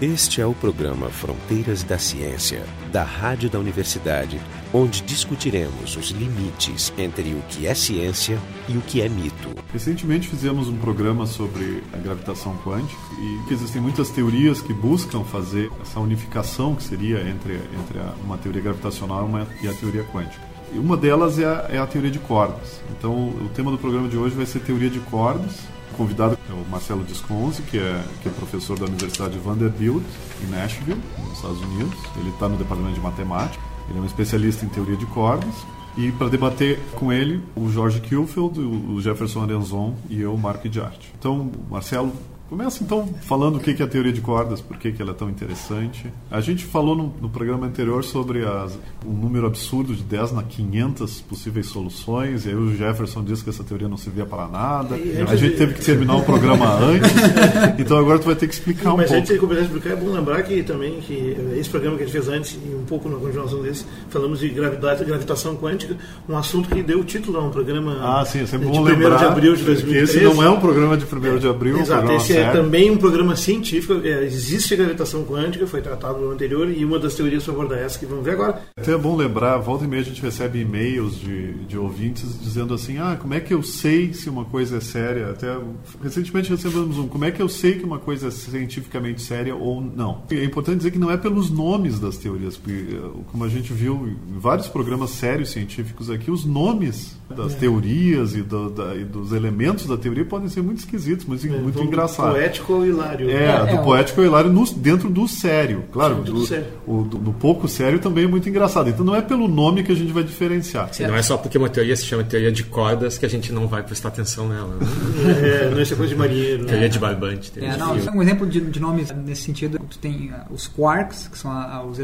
Este é o programa Fronteiras da Ciência, da Rádio da Universidade, onde discutiremos os limites entre o que é ciência e o que é mito. Recentemente fizemos um programa sobre a gravitação quântica e existem muitas teorias que buscam fazer essa unificação que seria entre, entre uma teoria gravitacional uma, e a teoria quântica. E uma delas é a, é a teoria de cordas. Então, o tema do programa de hoje vai ser teoria de cordas convidado é o Marcelo Disconzi, que é, que é professor da Universidade Vanderbilt, em Nashville, nos Estados Unidos. Ele está no departamento de matemática. Ele é um especialista em teoria de cordas. E para debater com ele, o Jorge Kielfeld, o Jefferson Arenzon e eu, Marco de Arte. Então, Marcelo, Começa então falando o que é a teoria de cordas, por que ela é tão interessante. A gente falou no, no programa anterior sobre as, um número absurdo de 10 na 500 possíveis soluções, e aí o Jefferson disse que essa teoria não servia para nada. A gente teve que terminar o programa antes, então agora tu vai ter que explicar um Mas pouco. Mas antes de começar a explicar, é bom lembrar que também que esse programa que a gente fez antes, e um pouco na continuação desse, falamos de gravidade, gravitação quântica, um assunto que deu o título a um programa ah, sim, é sempre de bom 1 lembrar de abril de 2013. esse não é um programa de 1 de abril, Exato, é um programa esse é também um programa científico, é, existe a gravitação quântica, foi tratado no anterior, e uma das teorias sobre aborda essa que vamos ver agora. Até é bom lembrar, volta e meia a gente recebe e-mails de, de ouvintes dizendo assim, ah, como é que eu sei se uma coisa é séria? Até recentemente recebemos um, como é que eu sei que uma coisa é cientificamente séria ou não? É importante dizer que não é pelos nomes das teorias, porque como a gente viu em vários programas sérios científicos aqui, os nomes das é. teorias e, do, da, e, dos elementos da teoria podem ser muito esquisitos, muito, é, muito engraçados. Poético ou hilário. É, é do é, poético ou hilário no, dentro do sério. Claro, do, sério. O, do, do, pouco sério também é muito engraçado. Então não é pelo nome que a gente vai diferenciar. Sim, não é só porque uma teoria se chama teoria de cordas que a gente não vai prestar atenção nela. Né? é, não é coisa de marinheiro. Teoria né? de barbante. Teoria de não, um exemplo de, de, nomes nesse sentido, tu tem uh, os quarks, que são a, os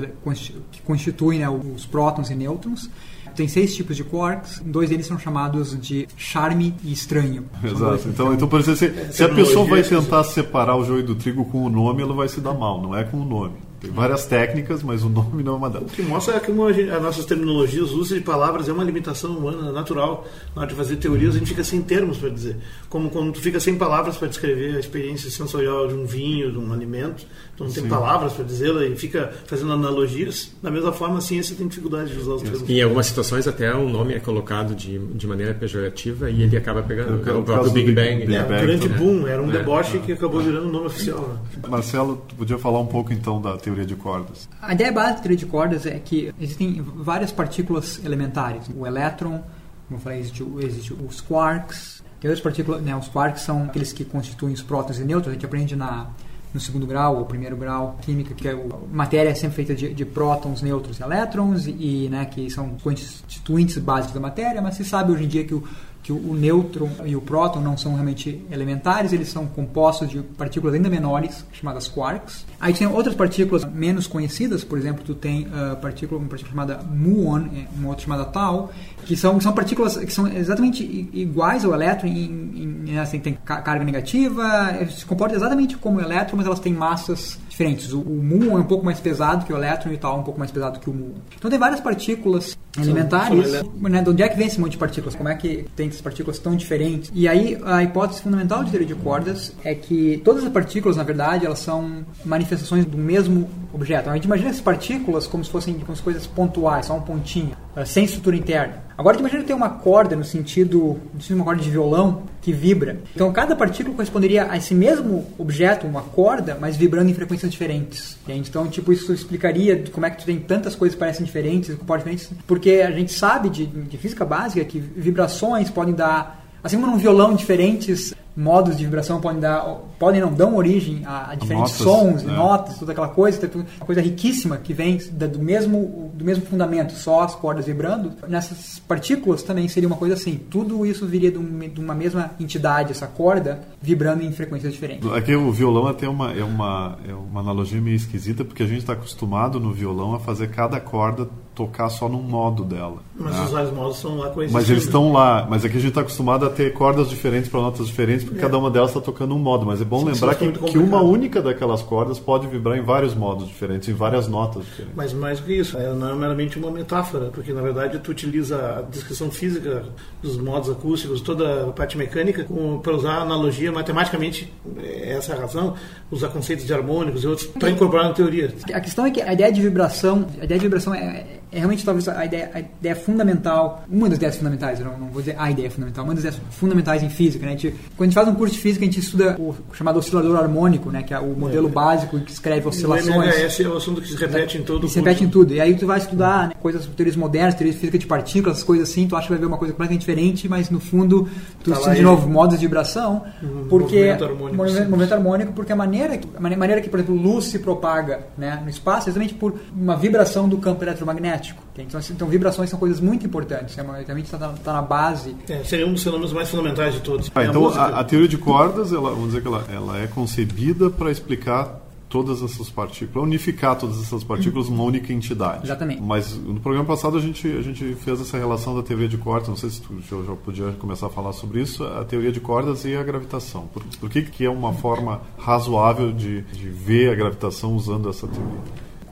que constituem né, os prótons e nêutrons tem seis tipos de quarks, dois deles são chamados de charme e estranho. Exato. Então, então por exemplo, se, se a pessoa vai tentar separar o joio do trigo com o nome, ela vai se dar mal, não é com o nome. Tem várias técnicas, mas o nome não é uma delas. O que mostra é que uma, as nossas terminologias, o uso de palavras é uma limitação humana, natural. Na hora de fazer teorias, a gente fica sem termos para dizer. Como quando tu fica sem palavras para descrever a experiência sensorial de um vinho, de um alimento, tu não tem Sim. palavras para dizê-la e fica fazendo analogias. Da mesma forma, a ciência tem dificuldade de usar os termos. Em algumas situações, até o nome é colocado de, de maneira pejorativa e ele acaba pegando é, o, o próprio Big Bang. Big Bang. É, o grande boom, era um é. deboche que acabou virando o nome oficial. Né? Marcelo, tu podia falar um pouco então da teoria teoria de cordas? A ideia básica da teoria de cordas é que existem várias partículas elementares. O elétron, como eu falei, existe, existe os quarks. Tem outras partículas, né, os quarks são aqueles que constituem os prótons e nêutrons. A gente aprende na no segundo grau ou primeiro grau química que é o, matéria é sempre feita de, de, prótons, nêutrons e elétrons e né, que são constituintes básicos da matéria, mas se sabe hoje em dia que o que o nêutron e o próton não são realmente elementares, eles são compostos de partículas ainda menores, chamadas quarks. Aí tem outras partículas menos conhecidas, por exemplo, tu tem uh, partícula, uma partícula chamada muon, é, uma outra chamada tau, que são, são partículas que são exatamente iguais ao elétron, em, em, assim, tem carga negativa, se comportam exatamente como o elétron, mas elas têm massas diferentes. O, o muon é um pouco mais pesado que o elétron e o tau é um pouco mais pesado que o muon. Então tem várias partículas elementares. Né, de onde é que vem esse monte de partículas? Como é que tem essas partículas tão diferentes? E aí a hipótese fundamental de teoria de cordas é que todas as partículas, na verdade, elas são manifestações do mesmo objeto. A gente imagina essas partículas como se fossem como coisas pontuais, só um pontinho, eh, sem estrutura interna. Agora, imagina ter uma corda no sentido, de uma corda de violão que vibra. Então, cada partícula corresponderia a esse mesmo objeto, uma corda, mas vibrando em frequências diferentes. Então, tipo, isso explicaria como é que tu tem tantas coisas que parecem diferentes, comportam diferentes, porque a gente sabe de, de física básica que vibrações podem dar, assim como num violão diferentes modos de vibração podem dar, podem não dão origem a, a diferentes notas, sons, é. notas, toda aquela coisa, coisa riquíssima que vem do mesmo do mesmo fundamento, só as cordas vibrando. Nessas partículas também seria uma coisa assim. Tudo isso viria de uma mesma entidade, essa corda vibrando em frequências diferentes. Aqui o violão até uma é uma é uma analogia meio esquisita porque a gente está acostumado no violão a fazer cada corda tocar só num modo dela. Mas né? os vários modos estão lá coexistindo. Mas eles estão lá, mas aqui a gente está acostumado a ter cordas diferentes para notas diferentes, porque É. cada uma delas está tocando um modo. Mas é bom Sim, lembrar que, é que uma única daquelas cordas pode vibrar em vários modos diferentes, em várias notas diferentes. Mas mais do que isso, ela não é meramente uma metáfora, porque na verdade tu utiliza a descrição física dos modos acústicos, toda a parte mecânica, para usar analogia matematicamente, é essa é a razão, usar conceitos de harmônicos e outros para incorporar na teoria. A questão é que a ideia de vibração, a ideia de vibração é, é realmente talvez a ideia, a ideia fundamental, uma das ideias fundamentais, eu não, não vou dizer a ideia fundamental, uma das ideias fundamentais em física. Né? A gente, quando a gente faz um curso de física, a gente estuda o chamado oscilador harmônico, né? que é o modelo básico que escreve oscilações. MHS é o assunto que se repete em todo o se repete em tudo. E aí tu vai estudar né, coisas, teorias modernas, teorias de física de partículas, coisas assim, tu acha que vai ver uma coisa completamente diferente, mas no fundo tu Tá sente de novo modos de vibração, Um porque movimento harmônico, movimento, harmônico, porque a maneira, que- a mane- maneira que, por exemplo, luz se propaga né, no espaço é exatamente por uma vibração do campo eletromagnético. Ok? Então, assim, então vibrações são coisas muito importantes, é uma- realmente está tá na base. É, seria um dos fenômenos mais fundamentais de todos. Ah, É então música. a, a teoria de cordas, ela, vamos dizer que ela, ela é concebida para explicar todas essas partículas, unificar todas essas partículas numa única entidade. Exatamente. Mas no programa passado a gente, a gente fez essa relação da teoria de cordas, não sei se tu já, já podia começar a falar sobre isso, a teoria de cordas e a gravitação. Por, por que, que é uma forma razoável de, de ver a gravitação usando essa teoria?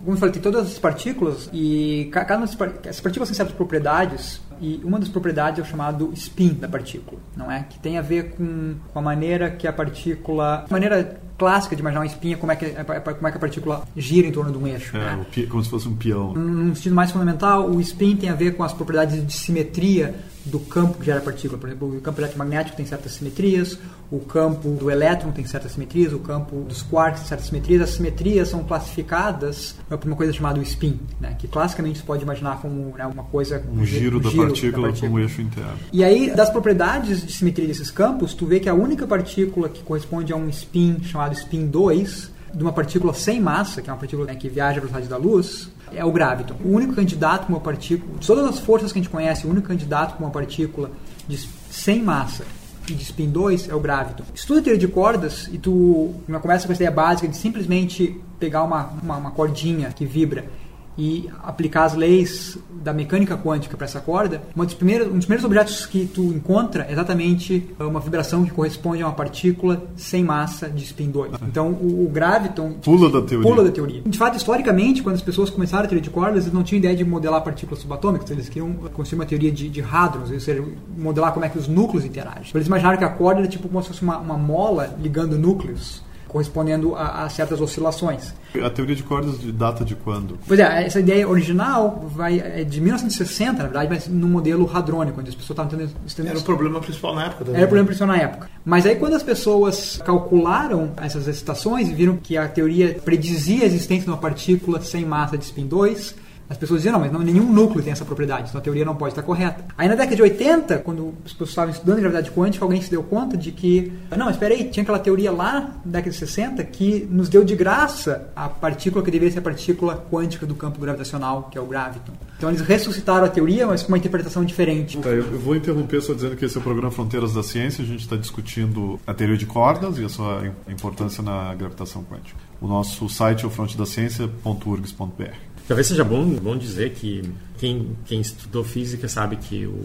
Como eu falei, tem todas as partículas e ca- cada uma dessas par- essas partículas têm certas propriedades e uma das propriedades é o chamado spin da partícula, não é? Que tem a ver com, com a maneira que a partícula, a maneira clássica de imaginar um spin é como é que a, como é que a partícula gira em torno de um eixo. É, né? como se fosse um peão. Num sentido mais fundamental, o spin tem a ver com as propriedades de simetria do campo que gera a partícula. Por exemplo, o campo eletromagnético tem certas simetrias, o campo do elétron tem certas simetrias, o campo dos quarks tem certas simetrias. As simetrias são classificadas por uma coisa chamada spin, né? que classicamente se pode imaginar como né, uma coisa... Um giro, da, partícula com o eixo interno. E aí, das propriedades de simetria desses campos, tu vê que a única partícula que corresponde a um spin chamado spin 2, de uma partícula sem massa, que é uma partícula né, que viaja à velocidade da luz, é o graviton. O único candidato com uma partícula, de todas as forças que a gente conhece, o único candidato com uma partícula de, sem massa e de spin 2 é o graviton. Estuda a teoria de cordas e tu começa com essa ideia básica de simplesmente pegar uma, uma, uma cordinha que vibra e aplicar as leis da mecânica quântica para essa corda, uma dos primeiros, um dos primeiros objetos que tu encontra é exatamente uma vibração que corresponde a uma partícula sem massa de spin 2. Então o, o graviton Pula da teoria. pula da teoria. De fato, historicamente, quando as pessoas começaram a teoria de cordas, eles não tinham ideia de modelar partículas subatômicas, eles queriam construir uma teoria de, de hadrons, ou seja, modelar como é que os núcleos interagem. Eles imaginaram que a corda era tipo como se fosse uma, uma mola ligando núcleos, correspondendo a, a certas oscilações. A teoria de cordas de data de quando? Pois é, essa ideia original vai, é de 1960, na verdade, mas no modelo hadrônico, onde as pessoas estavam tentando- Era o problema principal na época. também. era o problema principal na época. Mas aí quando as pessoas calcularam essas excitações e viram que a teoria predizia a existência de uma partícula sem massa de spin 2, as pessoas diziam, não, mas não, nenhum núcleo tem essa propriedade, então a teoria não pode estar correta. Aí na década de 80, quando as pessoas estavam estudando gravidade quântica, alguém se deu conta de que, não, mas espera aí, tinha aquela teoria lá na década de 60 que nos deu de graça a partícula que deveria ser a partícula quântica do campo gravitacional, que é o graviton. Então eles ressuscitaram a teoria, mas com uma interpretação diferente. Tá, eu vou interromper só dizendo que esse é o programa Fronteiras da Ciência. A gente está discutindo a teoria de cordas e a sua im- importância na gravitação quântica. O nosso site é o frontedaciencia.urgs.br. Talvez seja bom, bom dizer que quem, quem estudou física sabe que o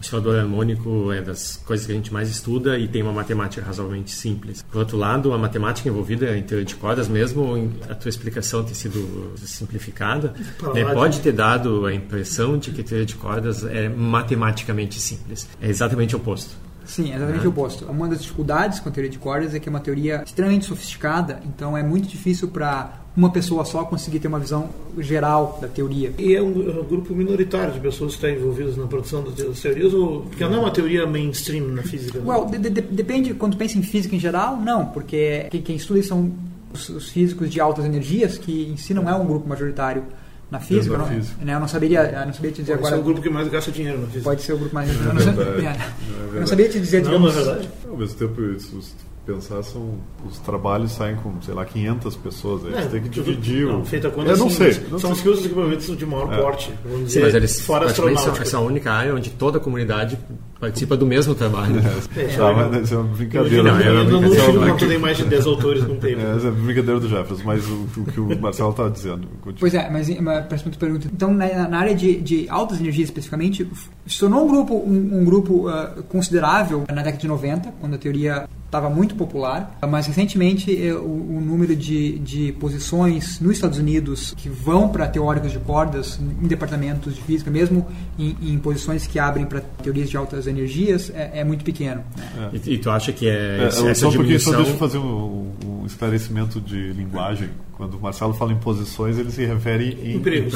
oscilador harmônico é das coisas que a gente mais estuda e tem uma matemática razoavelmente simples. Por outro lado, a matemática envolvida em teoria de cordas, mesmo a tua explicação ter sido simplificada, né, pode ter dado a impressão de que teoria de cordas é matematicamente simples. É exatamente o oposto. Sim, é exatamente o oposto. Uma das dificuldades com a teoria de cordas é que é uma teoria extremamente sofisticada, então é muito difícil para uma pessoa só conseguir ter uma visão geral da teoria. E é um, é um grupo minoritário de pessoas que estão envolvidas na produção das teorias, ou, porque não é uma teoria mainstream na física. né? Well, de- de- depende, quando pensa em física em geral, não, porque quem, quem estuda são os, os físicos de altas energias, que em si não é um grupo majoritário na física. não, física. né, eu não saberia, eu não saberia te dizer Pode ser agora. o grupo que mais gasta dinheiro na física. Pode ser o grupo mais. É eu, não, sei- verdade, é, não é eu não saberia te dizer, Não, digamos, não é verdade. Ao mesmo tempo, isso, pensar, são, os trabalhos saem com, sei lá, 500 pessoas. Aí você tem que dividir. Não, o... feita conta, Eu não sim, sei. não São sei. os que usam os equipamentos de maior É. porte, vamos Sim, dizer, mas eles fora praticamente são, astronáutica. essa é a única área onde toda a comunidade participa do mesmo trabalho. É, tá, mas essa é uma brincadeira. Não, eu não, não, Essa é uma não tem mais de 10 autores num paper. É, essa é a brincadeira do Jefferson, mas o, o que o Marcelo estava dizendo. continua. Pois é, mas uma próxima pergunta. Então, na, na área de, de altas energias especificamente, se tornou um grupo, um, um grupo uh, considerável na década de 90, quando a teoria estava muito popular, mas recentemente eh, o, o, número de, de posições nos Estados Unidos que vão para teóricos de cordas em departamentos de física, mesmo em, em posições que abrem para teorias de altas energias, é, é muito pequeno. Né? E, e, tu acha que é, É, essa só, um pouquinho, só diminuição... deixa eu fazer um, um esclarecimento de linguagem. Quando o Marcelo fala em posições, ele se refere em Empregos.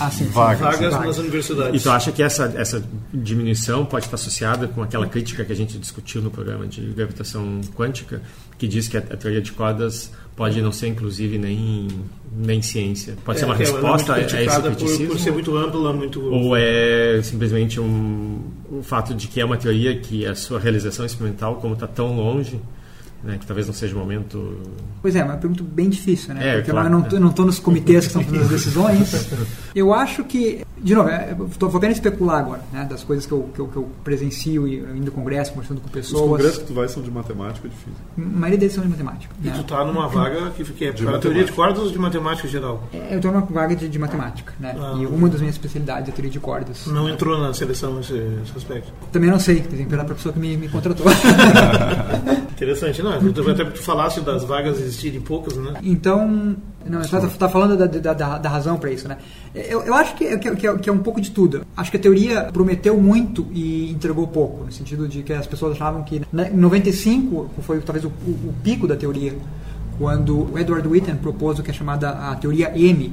Ah, sim, vagas. Vagas Vagas. nas E universidades. tu acha que essa, essa diminuição pode estar associada com aquela crítica que a gente discutiu no programa de gravitação quântica, que diz que a, a teoria de cordas pode não ser, inclusive, nem, nem ciência? Pode ser uma É, ela é resposta a esse criticada por, criticismo? por ser muito ampla, muito. Ou é simplesmente um, o fato de que é uma teoria que a sua realização experimental, como está tão longe, né, que talvez não seja o momento... Pois é, é uma pergunta bem difícil, né? É, Porque claro, eu não, né? estou nos comitês que estão fazendo as decisões. Eu acho que, de novo, é, estou apenas especular agora, né? Das coisas que eu, que eu, que eu presencio e indo ao congresso, conversando com Os pessoas. congressos que tu vai são de matemática e de física. A maioria deles são de matemática. E né? tu tá numa vaga que, que é De para a teoria de cordas ou de matemática geral? Eu estou numa vaga de, de matemática, né? Ah. E uma das minhas especialidades é a teoria de cordas. Não entrou na seleção esse, esse aspecto. Também não sei, tem que perguntar para a pessoa que me, me contratou. Interessante, não? Tu, até tu falasse das vagas existirem poucas, né? Então, não, você está falando da, da, da, razão para isso, né? Eu, eu acho que, que, que, é, um pouco de tudo. Acho que a teoria prometeu muito e entregou pouco, no sentido de que as pessoas achavam que né, em 95 foi talvez o, o pico da teoria, quando o Edward Witten propôs o que é chamada a teoria M,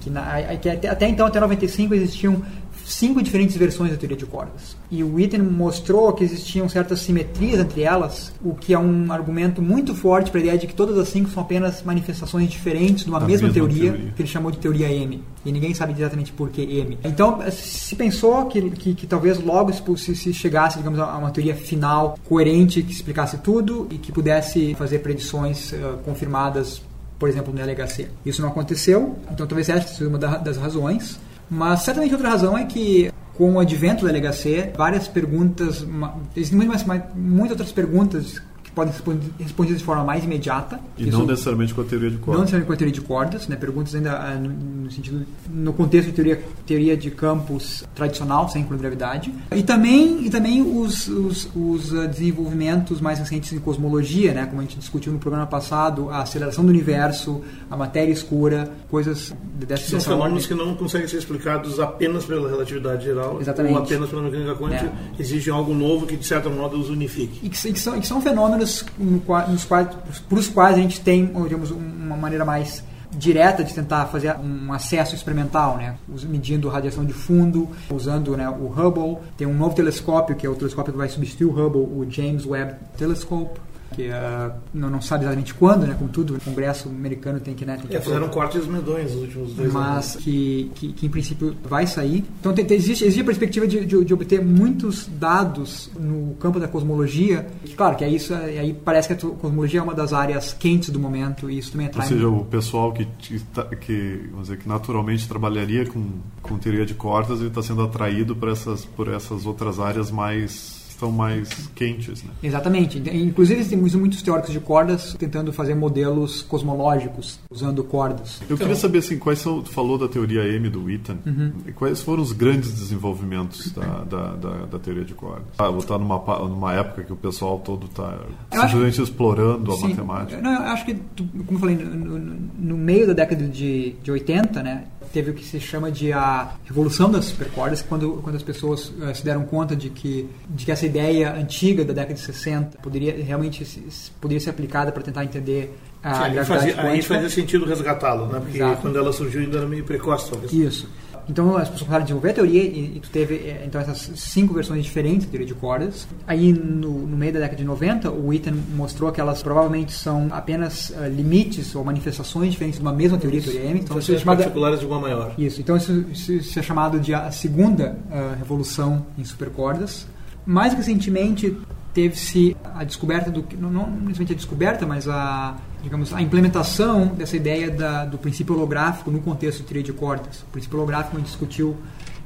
que, na, que até, até então, até 95, existiam cinco diferentes versões da teoria de cordas. E o Witten mostrou que existiam certas simetrias entre elas, o que é um argumento muito forte para a ideia de que todas as cinco são apenas manifestações diferentes de uma mesma, mesma teoria, teoria. que ele chamou de teoria M. E ninguém sabe exatamente por que M. Então, se pensou que, que, que talvez logo se, se chegasse, digamos, a uma teoria final coerente que explicasse tudo e que pudesse fazer predições eh, confirmadas por exemplo, no LHC. Isso não aconteceu, então talvez essa seja uma da- das razões. Mas certamente outra razão é que com o advento do LHC, várias perguntas, existem mais, muitas outras perguntas podem ser respon- respondidas de forma mais imediata. E não necessariamente com a teoria de não cordas. necessariamente com a teoria de cordas, né? perguntas ainda ah, no, no sentido no contexto de teoria, teoria de campos tradicional, sem gravidade. E também, e também os, os, os ah, desenvolvimentos mais recentes em cosmologia, né? como a gente discutiu no programa passado, a aceleração do universo, a matéria escura, coisas dessa, São fenômenos ordem. que não conseguem ser explicados apenas pela relatividade geral Exatamente. ou apenas pela mecânica quântica. É. Exigem algo novo que, de certo modo, os unifique. E que, e que são, e que são fenômenos nos quais, por os quais a gente tem, digamos, uma maneira mais direta de tentar fazer um acesso experimental, né? Medindo radiação de fundo, usando né, o Hubble. Tem um novo telescópio, que é o telescópio que vai substituir o Hubble, o James Webb Telescope, que ah, não, não sabe exatamente quando, né? Como tudo, o Congresso americano tem que... Né, tem que É, fizeram cortes medonhos nos últimos dois mas anos. que, que, que em princípio vai sair. Então tem, tem- existe, existe a perspectiva de, de, de obter muitos dados no campo da cosmologia. Que, claro, que é isso, e aí parece que a cosmologia é uma das áreas quentes do momento e isso também Ou atrai. seja, o pessoal que, que, tá- que, vamos dizer, que naturalmente trabalharia com, com teoria de cordas, ele está sendo atraído por essas, por essas outras áreas mais estão mais quentes, né? Exatamente. Inclusive, tem muitos teóricos de cordas tentando fazer modelos cosmológicos usando cordas. Eu queria saber assim, quais são, tu falou da teoria M do Witten, e quais foram os grandes desenvolvimentos da, da, da, da teoria de cordas? Ah, vou estar numa, numa época que o pessoal todo está simplesmente explorando a Sim. matemática. Não, eu acho que, como eu falei, no, no- no meio da década de, de 80, né, teve o que se chama de a revolução das supercordas, quando, quando as pessoas eh, se deram conta de que, de que essa ideia antiga da década de 60 poderia realmente se- poderia ser aplicada para tentar entender a Sim, aí, gravidade fazia, aí quântica. fazia sentido resgatá-lo, né? Porque Exato. quando ela surgiu ainda era meio precoce, talvez. Isso. Então as pessoas começaram a desenvolver a teoria e, e tu teve eh, então essas cinco versões diferentes da teoria de cordas. Aí no, no meio da década de 90, o Witten mostrou que elas provavelmente são apenas eh, limites ou manifestações diferentes de uma mesma teoria, a teoria M. Então isso é chamada particulares de uma maior. isso. Então isso, isso- isso é chamado de a segunda ah, revolução em supercordas. Mais recentemente teve-se a descoberta do não, não necessariamente a descoberta, mas a digamos a implementação dessa ideia da- do princípio holográfico no contexto de teoria de cordas. O princípio holográfico a gente discutiu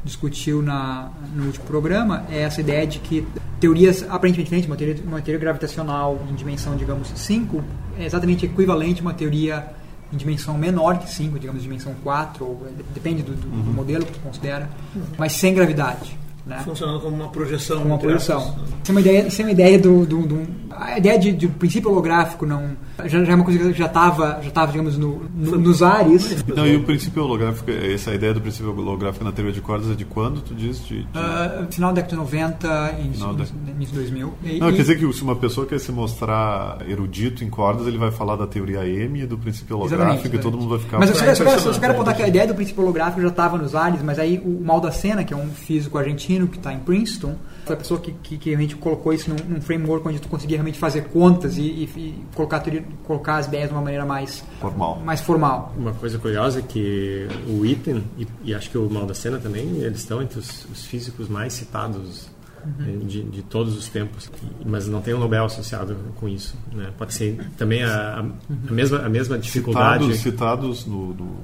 discutiu na, no último programa é essa ideia de que teorias aparentemente diferentes, uma teoria, uma teoria gravitacional em dimensão, digamos, 5, é exatamente equivalente a uma teoria em dimensão menor que 5, digamos, dimensão 4, ou, depende do, do, do modelo que tu considera, mas sem gravidade. Né? Funcionando como uma projeção. Como uma projeção. Isso é uma ideia, isso é uma ideia do, do, do a ideia de, de princípio holográfico não já, já é uma coisa que já estava já estava digamos no, no, nos ares. Não, e o princípio holográfico, essa ideia do princípio holográfico na teoria de cordas é de quando tu diz? De, de... Uh, final da década de 90 e início, de 2000. E, não, e... quer dizer que se uma pessoa quer se mostrar erudito em cordas, ele vai falar da teoria M e do princípio holográfico exatamente, exatamente. e todo mundo vai ficar... Mas eu só, quero, só quero apontar que a ideia do princípio holográfico já estava nos ares, mas aí o Mal da Cena, que é um físico argentino que está em Princeton, foi a pessoa que, que, que, realmente colocou isso num, num, framework onde tu conseguia realmente fazer contas e, e, e colocar, colocar as ideias de uma maneira mais formal. mais formal. Uma coisa curiosa é que o Item, e, e acho que o Mal da Cena também, eles estão entre os, os físicos mais citados uhum. de, de, todos os tempos, mas não tem um Nobel associado com isso. Né? Pode ser também a, a, mesma, a mesma dificuldade. Citados, citados no, no,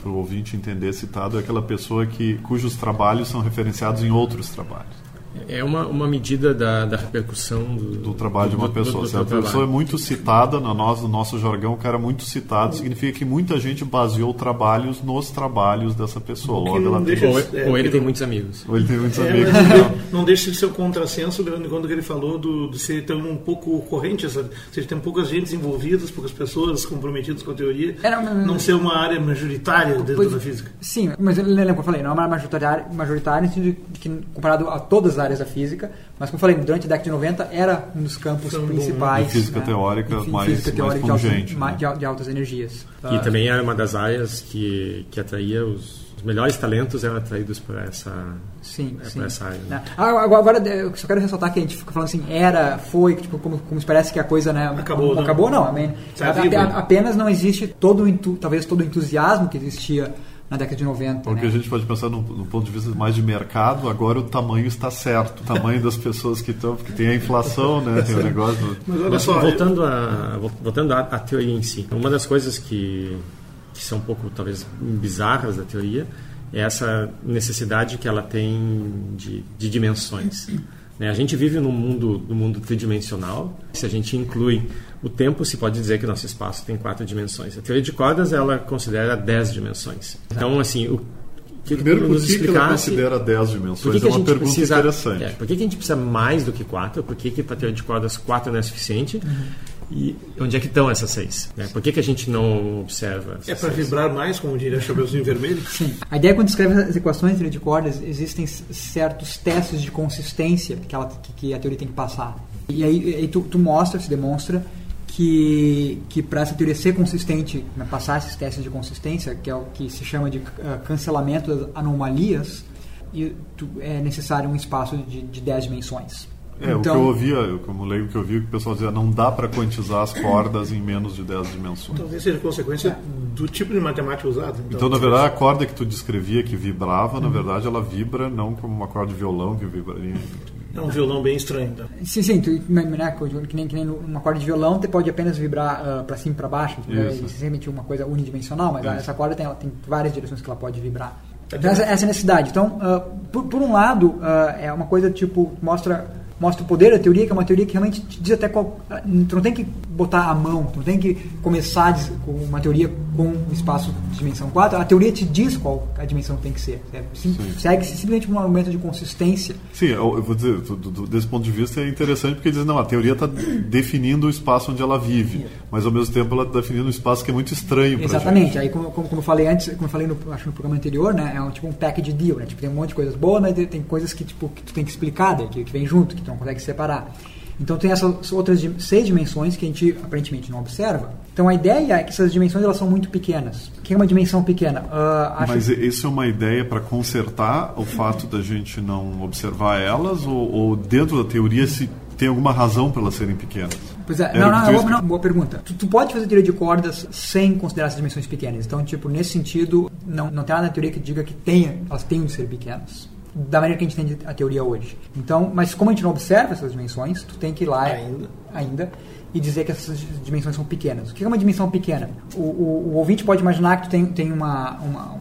para o ouvinte entender, citado é aquela pessoa que, cujos trabalhos são referenciados em outros trabalhos. É uma, uma medida da, da repercussão do, do trabalho de uma pessoa. Do, do, Se a pessoa é muito citada, no nosso, no nosso jargão, o cara é muito citado, significa que muita gente baseou trabalhos nos trabalhos dessa pessoa. Logo, ela tem... ou, é, ou, ele tem muitos amigos. Ou ele tem muitos é, amigos. Não, não deixa de ser o contrassenso, quando ele falou do, de ser tão um pouco corrente, essa, ou seja, tem poucas gentes envolvidas, poucas pessoas comprometidas com a teoria, Era, não ser uma área majoritária dentro pois, da física. Sim, mas lembra que eu falei, não é uma área majoritária, majoritária que, comparado a todas as áreas da física, mas como eu falei, durante a década de 90 era um dos campos São principais. De física né? teórica de, mais, física teórica mais pungente. De, altas, né? de, altas energias. E uh, também era uma das áreas que, que atraía os, os melhores talentos eram atraídos por essa, sim, é, sim. Por essa área. Né? Agora, agora, eu só quero ressaltar que a gente fica falando assim, era, foi, tipo, como, como parece que a coisa né, acabou. Não, acabou, não. não. apenas não existe todo talvez todo o entusiasmo que existia na década de 90. Porque né? a gente pode pensar no, no, ponto de vista mais de mercado, agora o tamanho está certo. O tamanho das pessoas que estão, porque tem a inflação, né? Tem o negócio. Do... Mas olha só, voltando, a, voltando à, à teoria em si, uma das coisas que, que são um pouco, talvez, bizarras da teoria é essa necessidade que ela tem de, de dimensões. Né? A gente vive num mundo, num mundo tridimensional. Se a gente inclui o tempo, se pode dizer que o nosso espaço tem quatro dimensões. A teoria de cordas ela considera dez dimensões. Então, assim, o que Primeiro, por que, que ela considera 10 dimensões? Por que que é uma pergunta precisa, interessante. É, por que, que, a gente precisa mais do que 4? Por que, que para teoria de cordas 4 não é suficiente? Uhum. E onde é que estão essas seis? Né? Por que, que a gente não observa? É para vibrar mais, como diria Chapeuzinho Vermelho? Sim. A ideia, quando escreve as equações de teoria de cordas, existem certos testes de consistência que, ela, que a teoria tem que passar. E aí, aí tu, tu mostra, se demonstra que, que para essa teoria ser consistente, né, passar esses testes de consistência, que é o que se chama de uh, cancelamento das anomalias, e tu, é necessário um espaço de, de 10 dimensões. É, então, o que eu ouvia, eu, como leigo que eu vi, que o pessoal dizia, não dá para quantizar as cordas em menos de 10 dimensões. Talvez seja consequência é. do tipo de matemática usada. Então, então na verdade, a corda que tu descrevia que vibrava, uhum. na verdade, ela vibra não como uma corda de violão que vibraria é um violão bem estranho. Então. Sim, sim. Tu, né, que, nem, que nem uma corda de violão, você pode apenas vibrar uh, ah, para cima e para baixo. Né? Isso. É simplesmente uma coisa unidimensional, mas Isso. essa corda tem, ela tem várias direções que ela pode vibrar. Então, essa, essa é a necessidade. Então, uh, por, por, um lado, uh, é uma coisa tipo, mostra mostra o poder da teoria, que é uma teoria que realmente te diz até qual. Tu não tem que botar a mão, tu não tem que começar com uma teoria com espaço de dimensão 4. A teoria te diz qual a dimensão tem que ser. É, sim, segue simplesmente um argumento de consistência. Sim, eu, vou dizer, do, do, desse ponto de vista é interessante porque diz, não, a teoria está definindo o espaço onde ela vive, mas ao mesmo tempo ela está definindo um espaço que é muito estranho para Exatamente. Aí, como, como, como, eu falei antes, como eu falei no, acho no programa anterior, né, é um, tipo um package deal, né? Tipo, tem um monte de coisas boas, mas tem coisas que, tipo, que tu tem que explicar, né, que, que vem junto, que tu não consegue separar. Então tem essas outras seis dimensões que a gente aparentemente não observa. Então a ideia é que essas dimensões elas são muito pequenas. O que é uma dimensão pequena? Uh, Mas isso é uma ideia para consertar o fato da gente não observar elas ou, ou dentro da teoria se tem alguma razão para elas serem pequenas? Pois é, não, não, não, não, boa pergunta. Tu, tu, pode fazer teoria de cordas sem considerar essas dimensões pequenas. Então, tipo, nesse sentido, não, não tem nada na teoria que diga que tenha, elas tenham de ser pequenas da maneira que a gente entende a teoria hoje. Então, mas como a gente não observa essas dimensões, tu tem que ir lá ainda, ainda e dizer que essas dimensões são pequenas. O que é uma dimensão pequena? O, o, o ouvinte pode imaginar que tu tem, tem uma, uma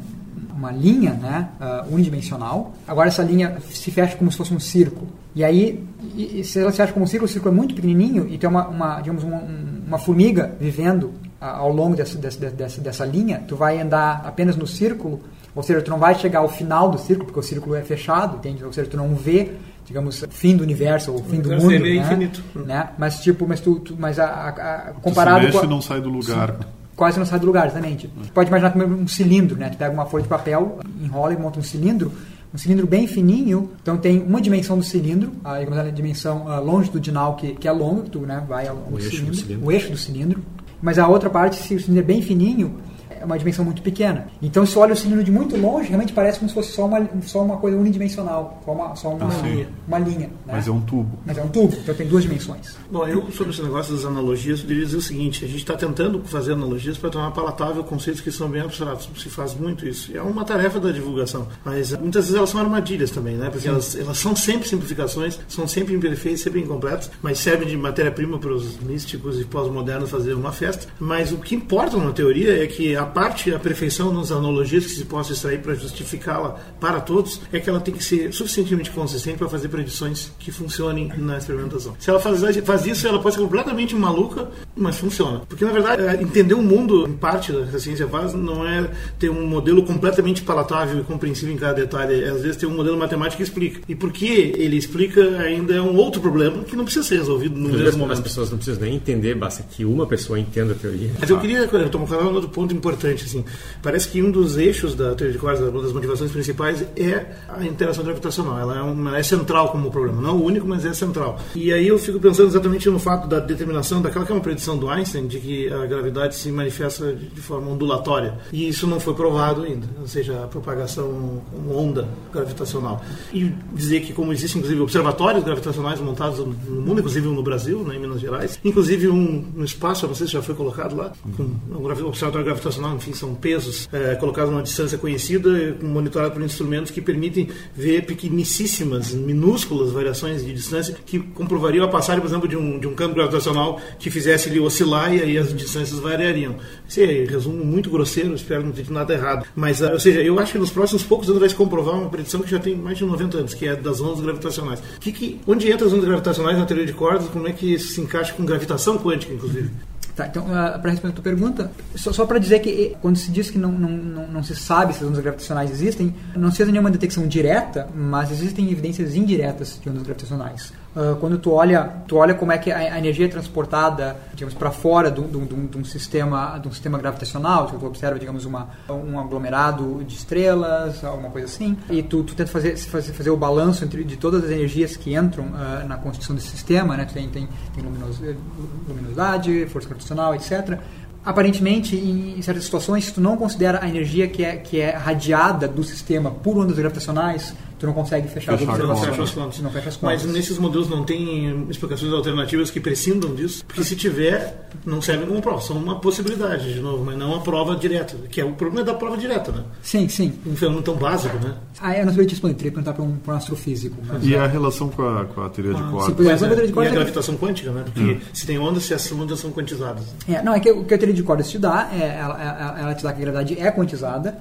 uma linha né, uh, unidimensional. Agora essa linha se fecha como se fosse um círculo. E aí, e, se ela se fecha como um círculo, o círculo é muito pequenininho e tem uma, uma digamos, uma, uma formiga vivendo uh, ao longo dessa, dessa, dessa, dessa linha, tu vai andar apenas no círculo, ou seja, tu não vai chegar ao final do círculo, porque o círculo é fechado, entende? Ou seja, tu não vê digamos, fim do universo ou fim do mundo, é né? infinito. né? Mas tipo, mas tu, tu mas a, a, a comparado tu se mexe com não sai do lugar. Sim, quase não sai do lugar, exatamente. Tu pode imaginar como um cilindro, né? Tu pega uma folha de papel, enrola e monta um cilindro, um cilindro bem fininho, então tem uma dimensão do cilindro, a, a dimensão a longitudinal que, que é longa, que tu né, vai ao, o, cilindro, eixo cilindro, o eixo do cilindro, mas a outra parte, se o cilindro é bem fininho, é uma dimensão muito pequena. Então, se olha o cilindro de muito longe, realmente parece como se fosse só uma, só uma coisa unidimensional, só uma, só uma, ah, linha, uma linha. Né? Mas é um tubo. Mas é um tubo, então tem duas dimensões. Bom, eu, sobre esse negócio das analogias, eu diria dizer o seguinte: a gente está tentando fazer analogias para tornar palatável conceitos que são bem abstratos. Se faz muito isso. É uma tarefa da divulgação. Mas muitas vezes elas são armadilhas também, né? Porque elas, elas são sempre simplificações, são sempre imperfeitas, sempre incompletas, mas servem de matéria-prima para os místicos e pós-modernos fazer uma festa. Mas o que importa na teoria é que a parte, a perfeição nas analogias que se possa extrair para justificá-la para todos é que ela tem que ser suficientemente consistente para fazer predições que funcionem na experimentação. Se ela faz, faz isso, ela pode ser completamente maluca, mas funciona. Porque, na verdade, é, entender o mundo, em parte da ciência faz, não é ter um modelo completamente palatável e compreensível em cada detalhe. Às vezes, ter um modelo matemático que explica. E por que ele explica ainda é um outro problema que não precisa ser resolvido no mesmo momento. As pessoas não precisam nem entender, basta que uma pessoa entenda a teoria. Mas eu queria tomar um outro ponto importante. Assim. Parece que um dos eixos da teoria de cordas, uma das motivações principais, é a interação gravitacional. Ela é, uma, é central como problema. Não o único, mas é central. E aí eu fico pensando exatamente no fato da determinação, daquela que é uma predição do Einstein, de que a gravidade se manifesta de forma ondulatória. E isso não foi provado ainda, ou seja, a propagação onda gravitacional. E dizer que, como existem, inclusive, observatórios gravitacionais montados no mundo, inclusive um no Brasil, né, em Minas Gerais, inclusive um no espaço, não sei se já foi colocado lá, um observatório gravitacional, enfim, são pesos é, colocados numa distância conhecida, monitorado por instrumentos que permitem ver pequenicíssimas, minúsculas variações de distância que comprovariam a passagem, por exemplo, de um, de um campo gravitacional que fizesse ele oscilar e aí as distâncias variariam. Esse é resumo muito grosseiro, espero não ter dito nada errado. Mas, ou seja, eu acho que nos próximos poucos anos vai se comprovar uma predição que já tem mais de 90 anos, que é das ondas gravitacionais. Que, que, onde entram as ondas gravitacionais na teoria de cordas? Como é que isso se encaixa com gravitação quântica, inclusive? Tá, então, uh, para responder a tua pergunta, só, só para dizer que eh, quando se diz que não, não, não, não, se sabe se as ondas gravitacionais existem, não se fez nenhuma detecção direta, mas existem evidências indiretas de ondas gravitacionais. Uh, quando tu olha, tu olha como é que a, a energia é transportada, digamos, para fora de um sistema, de um sistema gravitacional, tu observa, digamos, uma, um aglomerado de estrelas, alguma coisa assim, e tu, tu tenta fazer, fazer, fazer o balanço entre de todas as energias que entram uh, na constituição desse sistema, né? Tu tem, tem, tem luminosidade, força gravitacional, etc aparentemente, em certas situações, se tu não considera a energia que é, que é radiada do sistema por ondas gravitacionais, tu não consegue fechar, fechar as contas. As contas. Não fecha as contas. Mas nesses modelos não tem explicações alternativas que prescindam disso? Porque se tiver, não servem como prova. São uma possibilidade, de novo, mas não uma prova direta. Que é o problema é da prova direta, né? Sim, sim. Um fenômeno tão básico, né? Ah, eu não sabia te responder. Teria que perguntar para um, para um astrofísico. e é. a relação com a, com a teoria de cordas? Sim, é, teoria de cordas e a gravitação quântica, né? Porque hum. se tem ondas, se essas ondas são quantizadas. É, não, é que o que a teoria de cordas te dá, é, ela, ela, ela te dá que a gravidade é quantizada,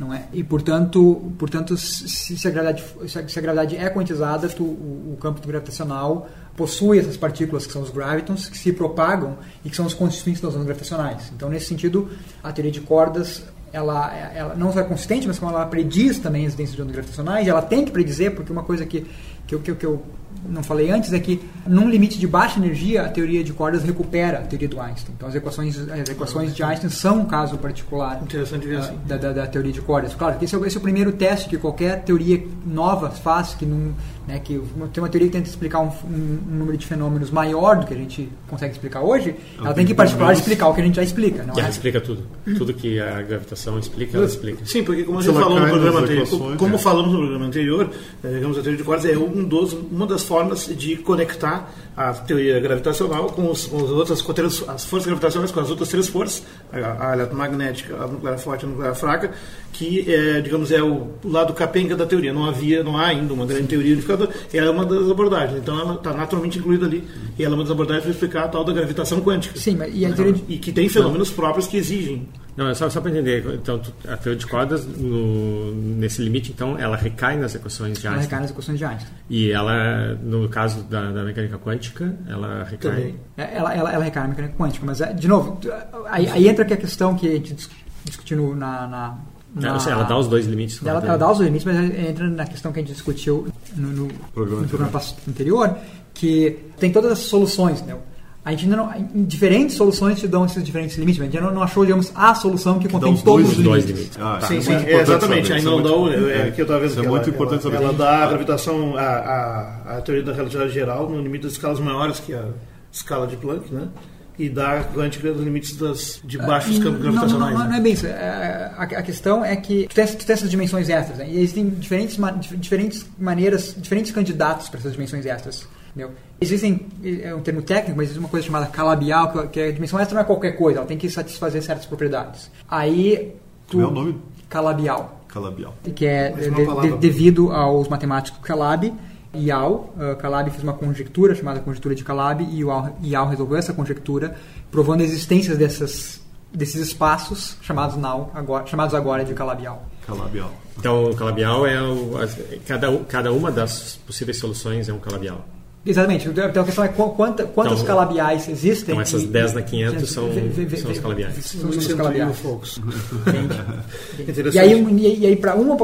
não é? E portanto, portanto se, se, a gravidade, se a gravidade é quantizada, tu, o, o, campo gravitacional possui essas partículas que são os gravitons que se propagam e que são os constituintes das ondas gravitacionais. Então, nesse sentido, a teoria de cordas ela, ela não só é consistente, mas como ela prediz também a existência de ondas gravitacionais, ela tem que predizer, porque uma coisa que, que, que, que eu não falei antes, é que num limite de baixa energia, a teoria de cordas recupera a teoria do Einstein. Então as equações, as equações de Einstein são um caso particular Interessante ver assim. da, da, da, teoria de cordas. Claro, esse é, esse é o primeiro teste que qualquer teoria nova faz, que não, né, que tem uma teoria que tenta explicar um, um, um, número de fenômenos maior do que a gente consegue explicar hoje, ela, ela tem que, em particular, explicar o que a gente já explica. Não ela é? explica tudo. Tudo que a gravitação explica, ela explica. Sim, porque como a gente falou no programa anterior, como é. falamos no programa anterior, eh, digamos, a teoria de cordas é um dos, uma das formas de conectar a teoria gravitacional com, os, com as outras com as forças gravitacionais com as outras três forças, a, a eletromagnética, a nuclear forte e a nuclear fraca, que é, digamos é o lado capenga da teoria. Não havia, não há ainda uma grande teoria unificadora. Ela é uma das abordagens. Então ela está naturalmente incluída ali. E ela é uma das abordagens para explicar a tal da gravitação quântica. Sim, mas e, a teoria de... e que tem fenômenos próprios que exigem Não, é só, só para entender. Então, a teoria de cordas, no, nesse limite, então, ela recai nas equações de Ela Einstein. recai nas equações de Einstein. E ela, no caso da, da mecânica quântica, ela recai. Também. É, Ela, ela, ela recai na mecânica quântica, mas, é, de novo, aí, aí entra aqui a questão que a gente dis- discutiu na... na, na seja, ela dá os dois limites. ela, ela dá os limites, mas entra na questão que a gente discutiu no, no, Programa no programa anterior, que tem todas as soluções, né? A gente ainda não, em diferentes soluções te dão esses diferentes limites, mas a gente ainda não achou, digamos, a solução que contém os todos dois os dois limites. limites. Ah, Sim, isso sim, é é, exatamente. é não dá o. É, é, que eu estava vendo isso é muito ela, importante ela, saber. ela dá a gravitação, a, a, a teoria da relatividade geral no limite das escalas maiores que a escala de Planck, né? E dá a quântica nos limites das, de baixos campos Não, não, gravitacionais. não, não né? é bem isso. É, A, a questão é que tu tem, tu tem essas dimensões extras, né? E existem diferentes, diferentes maneiras, diferentes candidatos para essas dimensões extras. Entendeu? Existem, é um termo técnico, mas existe uma coisa chamada calabial, que, que a dimensão extra não é qualquer coisa, ela tem que satisfazer certas propriedades. Aí, tu, Como é o nome? Calabial, Calabial. que é de- de- devido aos matemáticos Calabi e Yau. Uh, Calabi fez uma conjectura chamada conjectura de Calabi e o Yau- Yau resolveu essa conjectura, provando a existência dessas, desses espaços chamados, now, agora, chamados agora de Calabial. Calabial. Então, o calabial é o, cada, cada uma das possíveis soluções é um calabial. Exatamente. Então a questão é qu- quanta, quantas Então, calabiais existem. então essas e- 10 na 500 são- são os calabiais. São os calabiais. e. E aí, e, aí para uma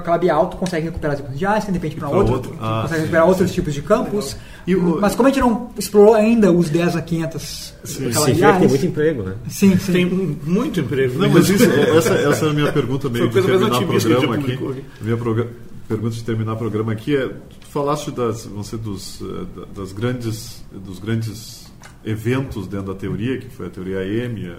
calabial, tu consegue recuperar as equações de repente para Pra outro, Ah, consegue sim, recuperar outros sim. tipos de campos. E o- Mas como a gente não explorou ainda os 10 a 500 Significa que tem muito emprego, né? Sim, sim. Tem muito emprego. Não, mas isso, essa, essa é a minha pergunta meio Foi de terminar o programa aqui. minha progra- pergunta de terminar o programa aqui é, tu falaste das, ser dos, eh, da- das grandes, dos grandes eventos dentro da teoria, que foi a teoria a-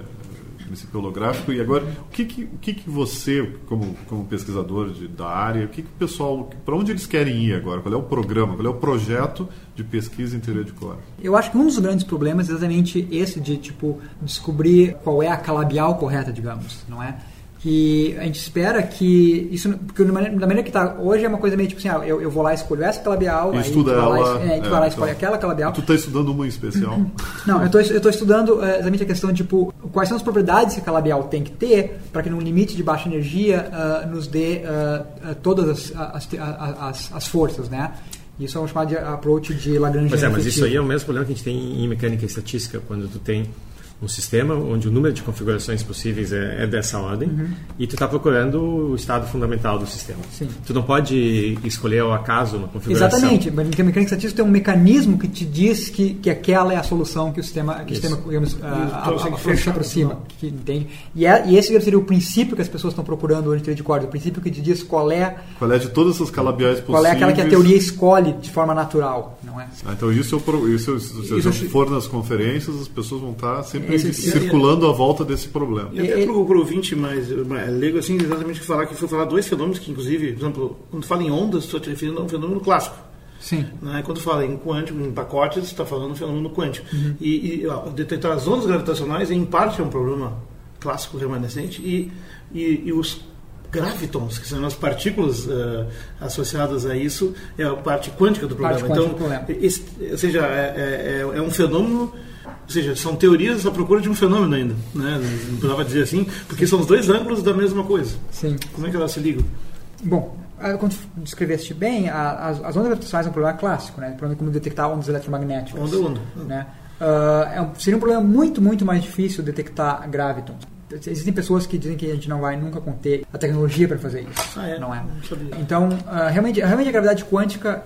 o princípio holográfico, e agora, o que que, o que, que você, como, como pesquisador de, da área, o que, que o pessoal, para onde eles querem ir agora? Qual é o programa, qual é o projeto de pesquisa em teoria de cordas? Eu acho que um dos grandes problemas é exatamente esse de tipo descobrir qual é a calabial correta, digamos, não é? Que a gente espera que isso, porque da maneira, que está hoje é uma coisa meio tipo assim, ah, eu, eu vou lá e escolho essa calabial, E aí estuda tu vai lá, ela, e- é, tu é, vai lá e escolhe então. aquela calabial. Tu está estudando uma em especial? Não, eu estou estudando é, exatamente a questão de tipo, quais são as propriedades que a calabial tem que ter para que num limite de baixa energia ah, nos dê ah, todas as, as, as, as forças, né? Isso é um chamado de approach de Lagrangiano Pois é, mas isso efetivo. aí é o mesmo problema que a gente tem em mecânica e estatística, quando tu tem um sistema onde o número de configurações possíveis é, é dessa ordem e tu está procurando o estado fundamental do sistema. Sim. Tu não pode escolher ao acaso uma configuração. Exatamente, mas em mecânica estatística tem um mecanismo que te diz que, que aquela é a solução que o sistema, que o sistema digamos, a, então você a, tem a, que se aproxima. Entende? E, é, e esse seria o princípio que as pessoas estão procurando hoje em de corda, o princípio que te diz qual é, Qual é de todas essas calabiais possíveis? qual é aquela que a teoria escolhe de forma natural, não é? Ah, então isso, pro- isso, se se a gente for nas conferências, as pessoas vão estar sempre Esse- circulando à volta desse problema. E até pro, pro ouvinte mais, mais leigo, assim, exatamente que falar que foi falar dois fenômenos que, inclusive, por exemplo, quando fala em ondas, está te referindo a um fenômeno clássico. Sim. Né? Quando fala em quântico, em pacotes, está falando um fenômeno quântico. E, e, ó, detectar as ondas gravitacionais, em parte, é um problema clássico remanescente. E, e, e os gravitons, que são as partículas eh, associadas a isso, é a parte quântica do Parte problema. quântica do então, problema. esse- ou seja, é, é- é um fenômeno. Ou seja, são teorias à procura de um fenômeno ainda, né? Não precisava dizer assim, porque são os dois ângulos da mesma coisa. Sim. Como é que elas se ligam? Bom, ah, quando descreveste bem, a- as, as ondas gravitacionais é um problema clássico, né? Problema como detectar ondas eletromagnéticas. Onda é onda. né? Ah, é um- seria um problema muito, muito mais difícil detectar gravitons. Existem pessoas que dizem que a gente não vai nunca conter a tecnologia para fazer isso. Ah, é? Não é. Não. Então, ah, realmente, realmente a gravidade quântica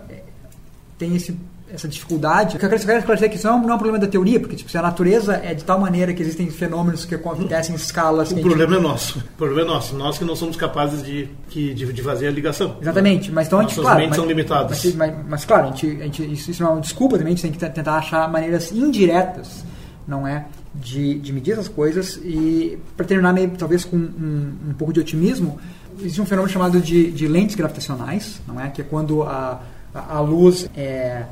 tem esse, essa dificuldade. Eu quero eu quero esclarecer que isso não é um, não é um problema da teoria, porque tipo, se a natureza é de tal maneira que existem fenômenos que acontecem em escalas... que O a gente- problema é nosso. O problema é nosso. Nós que não somos capazes de, que- de, de fazer a ligação. Exatamente, mas então a gente, Nossas claro, mentes mas, são limitadas. Mas, mas- mas, claro, a gente, a gente- isso, não é uma desculpa também, a gente tem que tentar achar maneiras indiretas, não é, de, de medir essas coisas e para terminar meio, talvez com um, um pouco de otimismo, existe um fenômeno chamado de, de lentes gravitacionais, não é, que é quando a, a, a luz é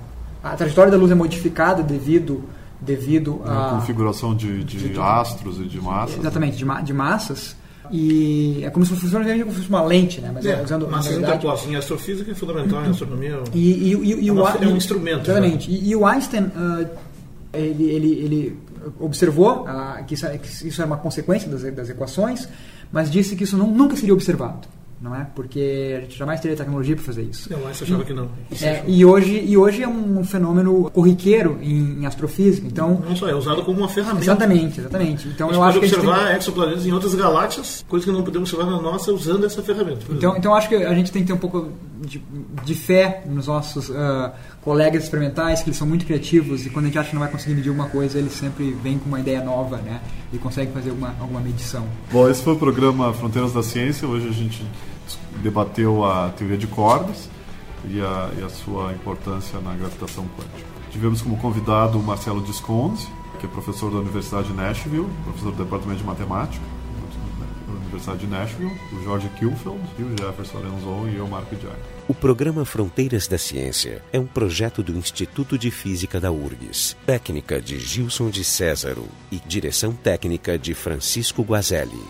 a trajetória da luz é modificada devido devido Uma a configuração de, de astros e de massas. exatamente de, ma- de massas e é como se fosse, como se fosse uma lente, né, mas É, usando na massa verdade, interposta em astrofísica é fundamental, em astronomia. E, e, e, e É o é um instrumento, Exatamente. E, e o Einstein, ah, ele, ele, ele observou ah, que, isso, que isso é uma consequência das, das equações, mas disse que isso não, nunca seria observado não é? Porque a gente jamais teria tecnologia para fazer isso. Não, essa achava que não. É, e, hoje, e hoje é um fenômeno corriqueiro em, em, astrofísica. Então, não só, é usado como uma ferramenta. Exatamente, exatamente. Então, eu acho que observar tem... exoplanetas em outras galáxias, coisas que não podemos observar na nossa usando essa ferramenta. Então, então acho que a gente tem que ter um pouco de, de fé nos nossos uh, colegas experimentais, que eles são muito criativos e quando a gente acha que não vai conseguir medir alguma coisa, eles sempre vêm com uma ideia nova, né? E conseguem fazer alguma, alguma medição. Bom, esse foi o programa Fronteiras da Ciência. Hoje a gente debateu a teoria de cordas e a, e a sua importância na gravitação quântica. Tivemos como convidado o Marcelo Disconzi, que é professor da Universidade de Nashville, professor do Departamento de Matemática da Universidade de Nashville, o Jorge Kilfeld, e o Jefferson Lorenzon e eu, Marco Diago. O programa Fronteiras da Ciência é um projeto do Instituto de Física da URGS, técnica de Gilson de Césaro e direção técnica de Francisco Guazelli.